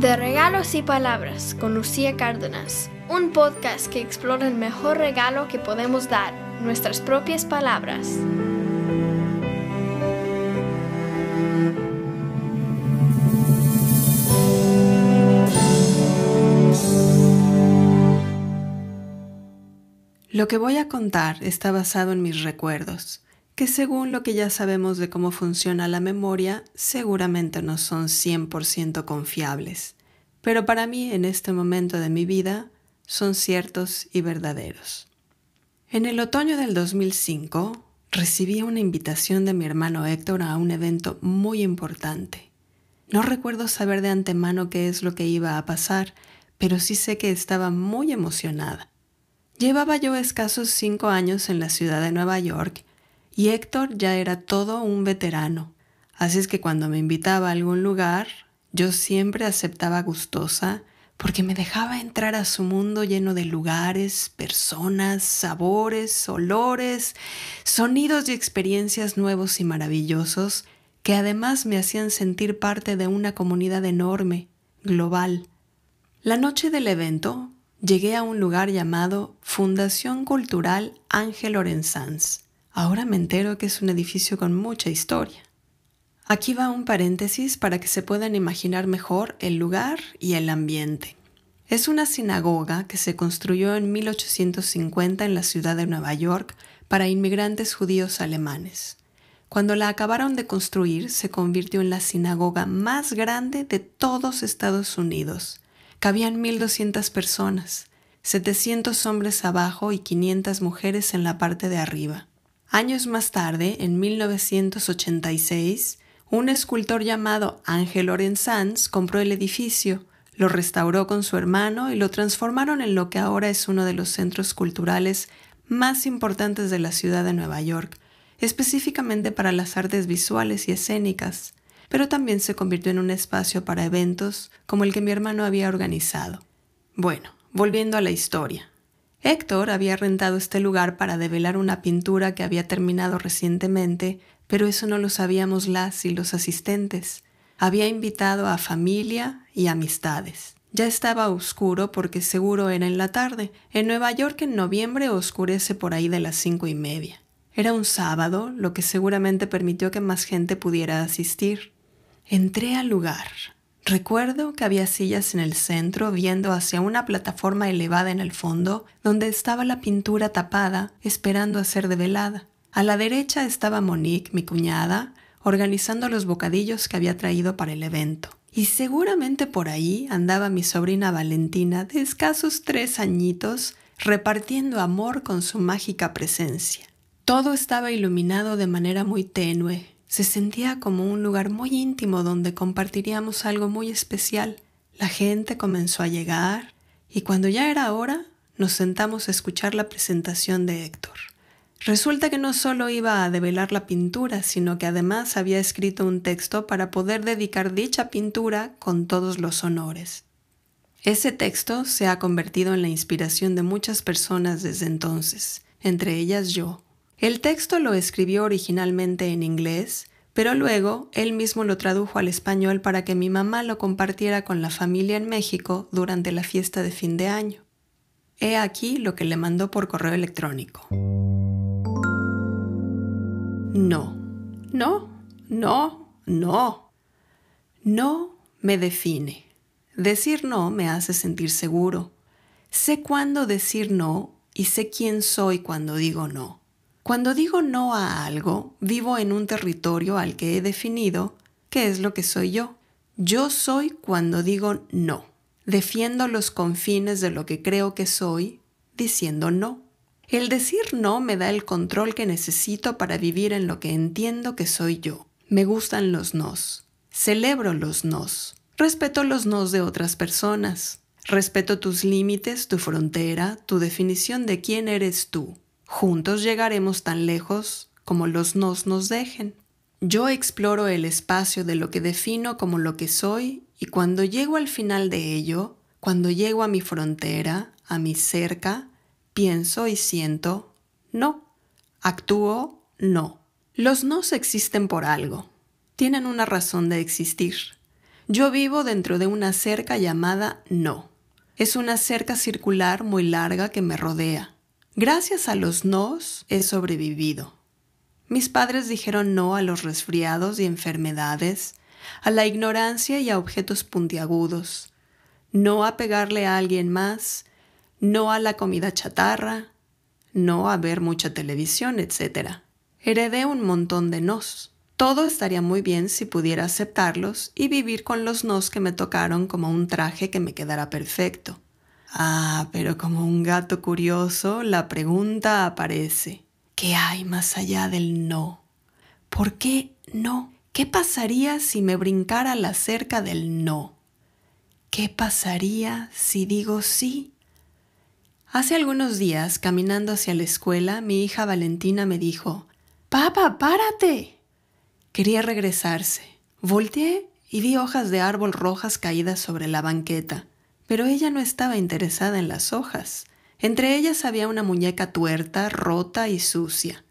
De Regalos y Palabras con Lucía Cárdenas, un podcast que explora el mejor regalo que podemos dar, nuestras propias palabras. Lo que voy a contar está basado en mis recuerdos, que según lo que ya sabemos de cómo funciona la memoria, seguramente no son 100% confiables, pero para mí en este momento de mi vida son ciertos y verdaderos. En el otoño del 2005 recibí una invitación de mi hermano Héctor a un evento muy importante. No recuerdo saber de antemano qué es lo que iba a pasar, pero sí sé que estaba muy emocionada. Llevaba yo escasos cinco años en la ciudad de Nueva York y Héctor ya era todo un veterano, así es que cuando me invitaba a algún lugar, yo siempre aceptaba gustosa porque me dejaba entrar a su mundo lleno de lugares, personas, sabores, olores, sonidos y experiencias nuevos y maravillosos que además me hacían sentir parte de una comunidad enorme, global. La noche del evento llegué a un lugar llamado Fundación Cultural Ángel Lorenzans. Ahora me entero que es un edificio con mucha historia. Aquí va un paréntesis para que se puedan imaginar mejor el lugar y el ambiente. Es una sinagoga que se construyó en 1850 en la ciudad de Nueva York para inmigrantes judíos alemanes. Cuando la acabaron de construir, se convirtió en la sinagoga más grande de todos Estados Unidos cabían 1.200 personas, 700 hombres abajo y 500 mujeres en la parte de arriba. Años más tarde, en 1986, un escultor llamado Ángel Lorenzans compró el edificio, lo restauró con su hermano y lo transformaron en lo que ahora es uno de los centros culturales más importantes de la ciudad de Nueva York, específicamente para las artes visuales y escénicas pero también se convirtió en un espacio para eventos como el que mi hermano había organizado. Bueno, volviendo a la historia. Héctor había rentado este lugar para develar una pintura que había terminado recientemente, pero eso no lo sabíamos las y los asistentes. Había invitado a familia y amistades. Ya estaba oscuro porque seguro era en la tarde. En Nueva York en noviembre oscurece por ahí de las cinco y media. Era un sábado, lo que seguramente permitió que más gente pudiera asistir. Entré al lugar. Recuerdo que había sillas en el centro viendo hacia una plataforma elevada en el fondo donde estaba la pintura tapada esperando a ser develada. A la derecha estaba Monique, mi cuñada, organizando los bocadillos que había traído para el evento. Y seguramente por ahí andaba mi sobrina Valentina, de escasos tres añitos, repartiendo amor con su mágica presencia. Todo estaba iluminado de manera muy tenue, se sentía como un lugar muy íntimo donde compartiríamos algo muy especial. La gente comenzó a llegar y cuando ya era hora nos sentamos a escuchar la presentación de Héctor. Resulta que no solo iba a develar la pintura, sino que además había escrito un texto para poder dedicar dicha pintura con todos los honores. Ese texto se ha convertido en la inspiración de muchas personas desde entonces, entre ellas yo. El texto lo escribió originalmente en inglés, pero luego él mismo lo tradujo al español para que mi mamá lo compartiera con la familia en México durante la fiesta de fin de año. He aquí lo que le mandó por correo electrónico. No, no, no, no. No me define. Decir no me hace sentir seguro. Sé cuándo decir no y sé quién soy cuando digo no. Cuando digo no a algo, vivo en un territorio al que he definido qué es lo que soy yo. Yo soy cuando digo no. Defiendo los confines de lo que creo que soy diciendo no. El decir no me da el control que necesito para vivir en lo que entiendo que soy yo. Me gustan los nos. Celebro los nos. Respeto los nos de otras personas. Respeto tus límites, tu frontera, tu definición de quién eres tú. Juntos llegaremos tan lejos como los nos nos dejen. Yo exploro el espacio de lo que defino como lo que soy y cuando llego al final de ello, cuando llego a mi frontera, a mi cerca, pienso y siento no. Actúo no. Los nos existen por algo. Tienen una razón de existir. Yo vivo dentro de una cerca llamada no. Es una cerca circular muy larga que me rodea. Gracias a los nos he sobrevivido. Mis padres dijeron no a los resfriados y enfermedades, a la ignorancia y a objetos puntiagudos, no a pegarle a alguien más, no a la comida chatarra, no a ver mucha televisión, etc. Heredé un montón de nos. Todo estaría muy bien si pudiera aceptarlos y vivir con los nos que me tocaron como un traje que me quedara perfecto. Ah, pero como un gato curioso, la pregunta aparece. ¿Qué hay más allá del no? ¿Por qué no? ¿Qué pasaría si me brincara la cerca del no? ¿Qué pasaría si digo sí? Hace algunos días, caminando hacia la escuela, mi hija Valentina me dijo, Papá, párate. Quería regresarse. Volteé y vi hojas de árbol rojas caídas sobre la banqueta, pero ella no estaba interesada en las hojas. Entre ellas había una muñeca tuerta, rota y sucia.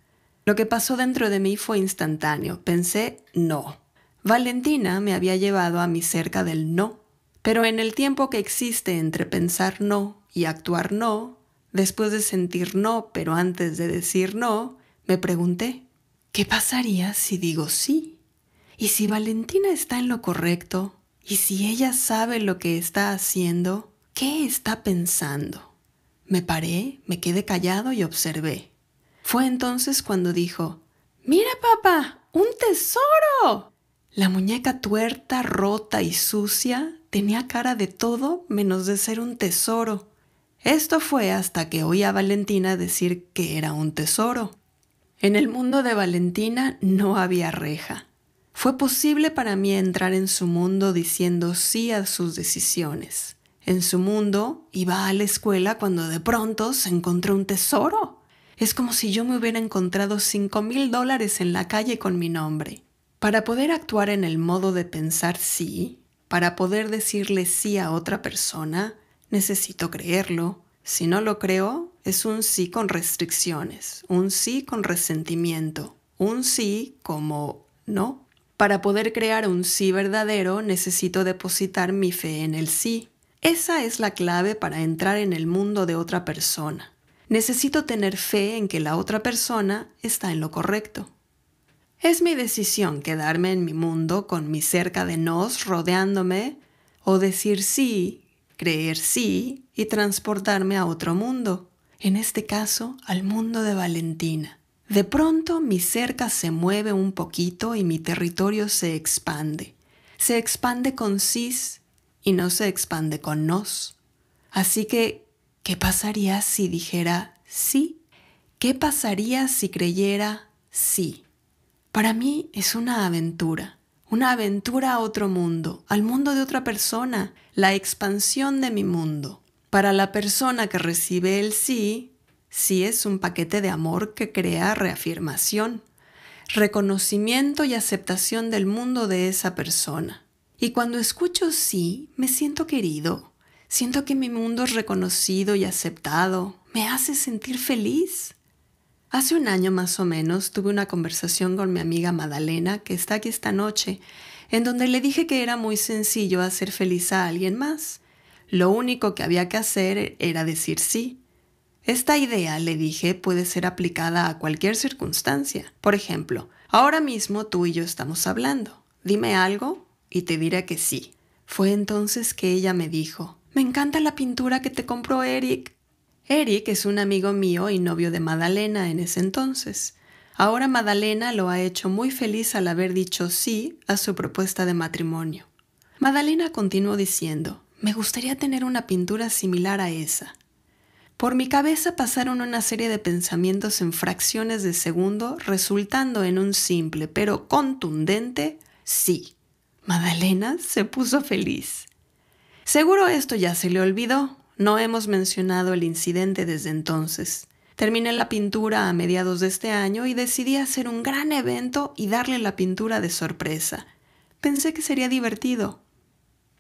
Lo que pasó dentro de mí fue instantáneo. Pensé, no. Valentina me había llevado a mi cerca del no. Pero en el tiempo que existe entre pensar no y actuar no, después de sentir no, pero antes de decir no, me pregunté, ¿qué pasaría si digo sí? ¿Y si Valentina está en lo correcto? ¿Y si ella sabe lo que está haciendo? ¿Qué está pensando? Me paré, me quedé callado y observé. Fue entonces cuando dijo, Mira, papá, un tesoro. La muñeca tuerta, rota y sucia tenía cara de todo menos de ser un tesoro. Esto fue hasta que oí a Valentina decir que era un tesoro. En el mundo de Valentina no había reja. Fue posible para mí entrar en su mundo diciendo sí a sus decisiones. En su mundo iba a la escuela cuando de pronto se encontró un tesoro. Es como si yo me hubiera encontrado cinco mil dólares en la calle con mi nombre. Para poder actuar en el modo de pensar sí, para poder decirle sí a otra persona, necesito creerlo. Si no lo creo, es un sí con restricciones, un sí con resentimiento, un sí como no. Para poder crear un sí verdadero, necesito depositar mi fe en el sí. Esa es la clave para entrar en el mundo de otra persona. Necesito tener fe en que la otra persona está en lo correcto. Es mi decisión quedarme en mi mundo con mi cerca de nos rodeándome o decir sí creer sí y transportarme a otro mundo, en este caso al mundo de Valentina. De pronto mi cerca se mueve un poquito y mi territorio se expande. Se expande con cis y no se expande con nos. Así que, ¿qué pasaría si dijera sí? ¿Qué pasaría si creyera sí? Para mí es una aventura una aventura a otro mundo, al mundo de otra persona, la expansión de mi mundo. Para la persona que recibe el sí, sí es un paquete de amor que crea reafirmación, reconocimiento y aceptación del mundo de esa persona. Y cuando escucho sí, me siento querido, siento que mi mundo es reconocido y aceptado, me hace sentir feliz. Hace un año más o menos tuve una conversación con mi amiga Madalena, que está aquí esta noche, en donde le dije que era muy sencillo hacer feliz a alguien más. Lo único que había que hacer era decir sí. Esta idea, le dije, puede ser aplicada a cualquier circunstancia. Por ejemplo, ahora mismo tú y yo estamos hablando. Dime algo y te diré que sí. Fue entonces que ella me dijo, me encanta la pintura que te compró Eric. Eric es un amigo mío y novio de Madalena en ese entonces. Ahora Madalena lo ha hecho muy feliz al haber dicho sí a su propuesta de matrimonio. Madalena continuó diciendo, me gustaría tener una pintura similar a esa. Por mi cabeza pasaron una serie de pensamientos en fracciones de segundo, resultando en un simple pero contundente sí. Madalena se puso feliz. Seguro esto ya se le olvidó, no hemos mencionado el incidente desde entonces. Terminé la pintura a mediados de este año y decidí hacer un gran evento y darle la pintura de sorpresa. Pensé que sería divertido.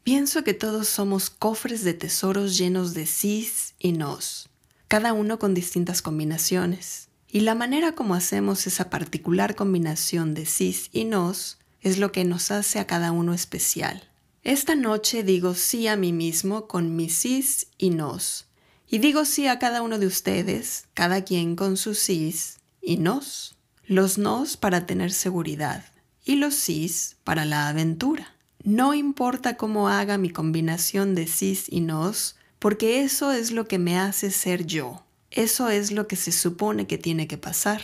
Pienso que todos somos cofres de tesoros llenos de sís y nos, cada uno con distintas combinaciones. Y la manera como hacemos esa particular combinación de cis y nos es lo que nos hace a cada uno especial. Esta noche digo sí a mí mismo con mis sís y nos. Y digo sí a cada uno de ustedes, cada quien con sus sís y nos. Los nos para tener seguridad y los sís para la aventura. No importa cómo haga mi combinación de sís y nos, porque eso es lo que me hace ser yo. Eso es lo que se supone que tiene que pasar.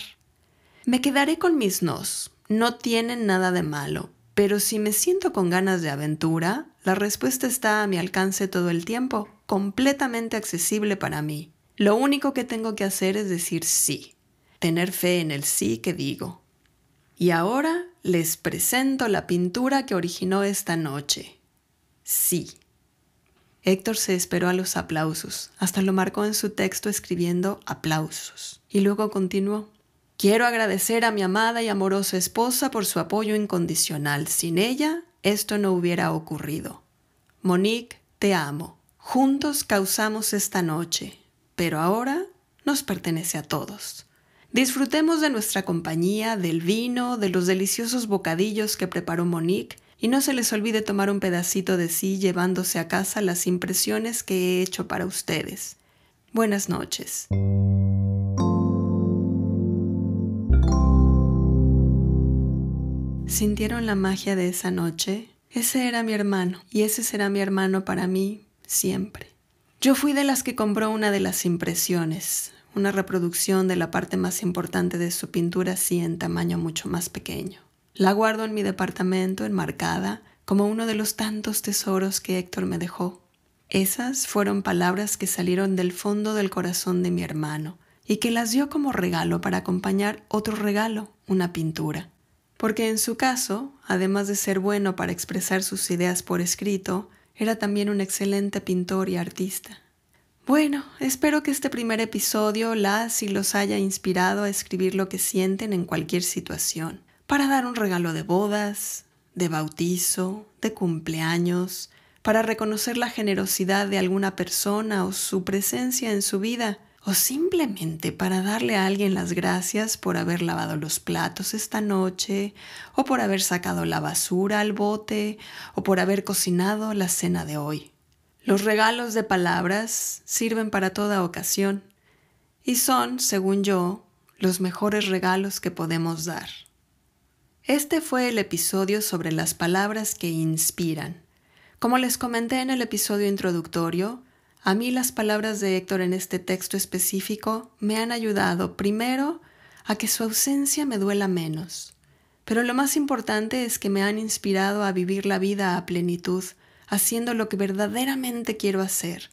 Me quedaré con mis nos. No tienen nada de malo, pero si me siento con ganas de aventura, la respuesta está a mi alcance todo el tiempo, completamente accesible para mí. Lo único que tengo que hacer es decir sí, tener fe en el sí que digo. Y ahora les presento la pintura que originó esta noche. Sí. Héctor se esperó a los aplausos, hasta lo marcó en su texto escribiendo aplausos, y luego continuó. Quiero agradecer a mi amada y amorosa esposa por su apoyo incondicional. Sin ella, esto no hubiera ocurrido. Monique, te amo. Juntos causamos esta noche, pero ahora nos pertenece a todos. Disfrutemos de nuestra compañía, del vino, de los deliciosos bocadillos que preparó Monique y no se les olvide tomar un pedacito de sí llevándose a casa las impresiones que he hecho para ustedes. Buenas noches. ¿Sintieron la magia de esa noche? Ese era mi hermano, y ese será mi hermano para mí siempre. Yo fui de las que compró una de las impresiones, una reproducción de la parte más importante de su pintura así en tamaño mucho más pequeño. La guardo en mi departamento enmarcada como uno de los tantos tesoros que Héctor me dejó. Esas fueron palabras que salieron del fondo del corazón de mi hermano y que las dio como regalo para acompañar otro regalo, una pintura porque en su caso, además de ser bueno para expresar sus ideas por escrito, era también un excelente pintor y artista. Bueno, espero que este primer episodio las y los haya inspirado a escribir lo que sienten en cualquier situación, para dar un regalo de bodas, de bautizo, de cumpleaños, para reconocer la generosidad de alguna persona o su presencia en su vida, o simplemente para darle a alguien las gracias por haber lavado los platos esta noche, o por haber sacado la basura al bote, o por haber cocinado la cena de hoy. Los regalos de palabras sirven para toda ocasión y son, según yo, los mejores regalos que podemos dar. Este fue el episodio sobre las palabras que inspiran. Como les comenté en el episodio introductorio, a mí las palabras de Héctor en este texto específico me han ayudado primero a que su ausencia me duela menos, pero lo más importante es que me han inspirado a vivir la vida a plenitud, haciendo lo que verdaderamente quiero hacer,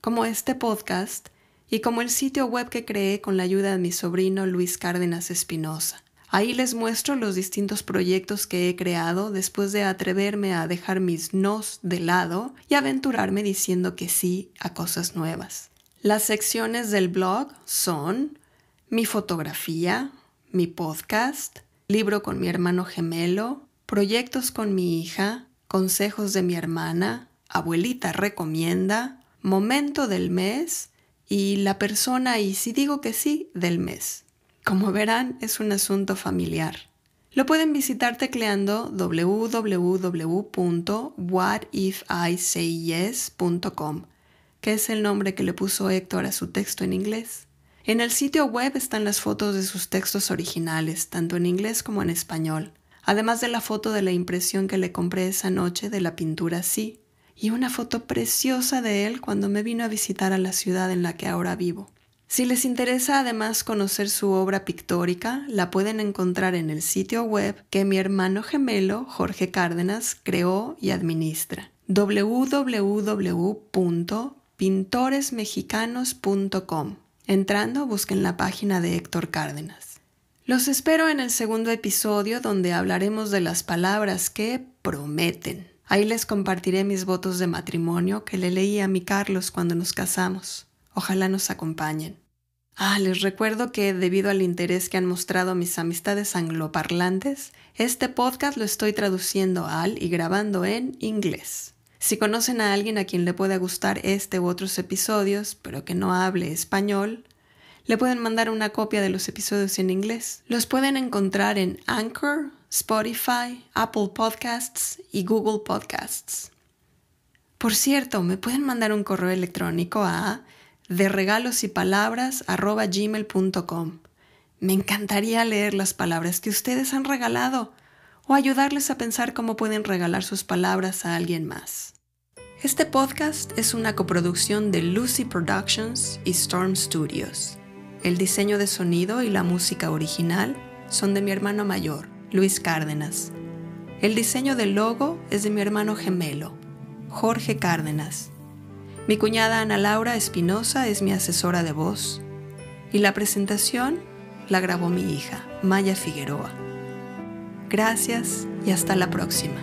como este podcast y como el sitio web que creé con la ayuda de mi sobrino Luis Cárdenas Espinosa. Ahí les muestro los distintos proyectos que he creado después de atreverme a dejar mis nos de lado y aventurarme diciendo que sí a cosas nuevas. Las secciones del blog son mi fotografía, mi podcast, libro con mi hermano gemelo, proyectos con mi hija, consejos de mi hermana, abuelita recomienda, momento del mes y la persona y si digo que sí del mes. Como verán, es un asunto familiar. Lo pueden visitar tecleando www.whatifisayyes.com, que es el nombre que le puso Héctor a su texto en inglés. En el sitio web están las fotos de sus textos originales, tanto en inglés como en español, además de la foto de la impresión que le compré esa noche de la pintura Sí, y una foto preciosa de él cuando me vino a visitar a la ciudad en la que ahora vivo. Si les interesa además conocer su obra pictórica, la pueden encontrar en el sitio web que mi hermano gemelo Jorge Cárdenas creó y administra www.pintoresmexicanos.com. Entrando, busquen la página de Héctor Cárdenas. Los espero en el segundo episodio donde hablaremos de las palabras que prometen. Ahí les compartiré mis votos de matrimonio que le leí a mi Carlos cuando nos casamos. Ojalá nos acompañen. Ah, les recuerdo que debido al interés que han mostrado mis amistades angloparlantes, este podcast lo estoy traduciendo al y grabando en inglés. Si conocen a alguien a quien le pueda gustar este u otros episodios, pero que no hable español, le pueden mandar una copia de los episodios en inglés. Los pueden encontrar en Anchor, Spotify, Apple Podcasts y Google Podcasts. Por cierto, me pueden mandar un correo electrónico a gmail.com Me encantaría leer las palabras que ustedes han regalado o ayudarles a pensar cómo pueden regalar sus palabras a alguien más. Este podcast es una coproducción de Lucy Productions y Storm Studios. El diseño de sonido y la música original son de mi hermano mayor, Luis Cárdenas. El diseño del logo es de mi hermano gemelo, Jorge Cárdenas. Mi cuñada Ana Laura Espinosa es mi asesora de voz. Y la presentación la grabó mi hija, Maya Figueroa. Gracias y hasta la próxima.